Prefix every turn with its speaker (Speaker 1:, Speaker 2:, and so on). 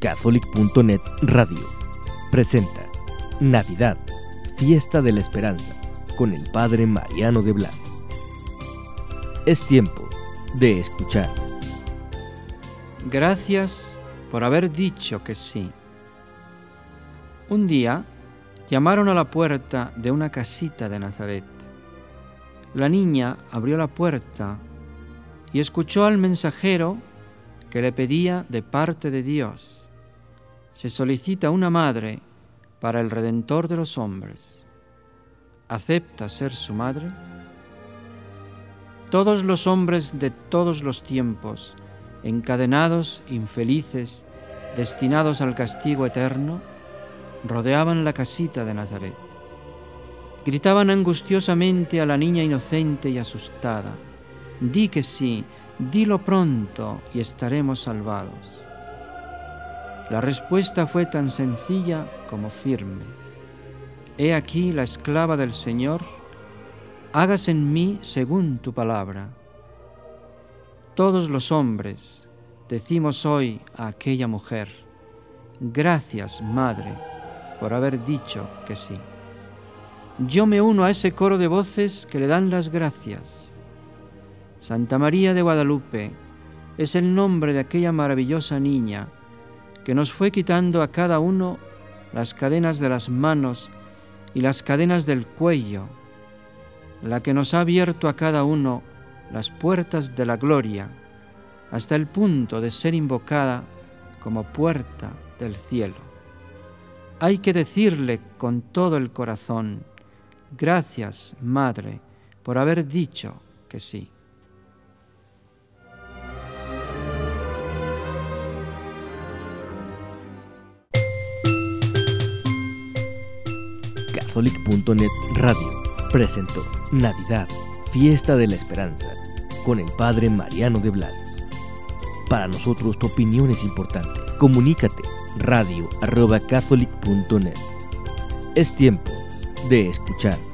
Speaker 1: Catholic.net Radio presenta Navidad, Fiesta de la Esperanza, con el Padre Mariano de Blas. Es tiempo de escuchar.
Speaker 2: Gracias por haber dicho que sí. Un día llamaron a la puerta de una casita de Nazaret. La niña abrió la puerta y escuchó al mensajero que le pedía de parte de Dios. Se solicita una madre para el Redentor de los hombres. ¿Acepta ser su madre? Todos los hombres de todos los tiempos, encadenados, infelices, destinados al castigo eterno, rodeaban la casita de Nazaret. Gritaban angustiosamente a la niña inocente y asustada, Di que sí, dilo pronto y estaremos salvados. La respuesta fue tan sencilla como firme. He aquí la esclava del Señor, hágase en mí según tu palabra. Todos los hombres decimos hoy a aquella mujer, gracias, Madre, por haber dicho que sí. Yo me uno a ese coro de voces que le dan las gracias Santa María de Guadalupe es el nombre de aquella maravillosa niña que nos fue quitando a cada uno las cadenas de las manos y las cadenas del cuello, la que nos ha abierto a cada uno las puertas de la gloria hasta el punto de ser invocada como puerta del cielo. Hay que decirle con todo el corazón, gracias, Madre, por haber dicho que sí.
Speaker 1: Catholic.net Radio presentó Navidad, Fiesta de la Esperanza, con el Padre Mariano de Blas. Para nosotros tu opinión es importante. Comunícate radio arroba catholic.net. Es tiempo de escuchar.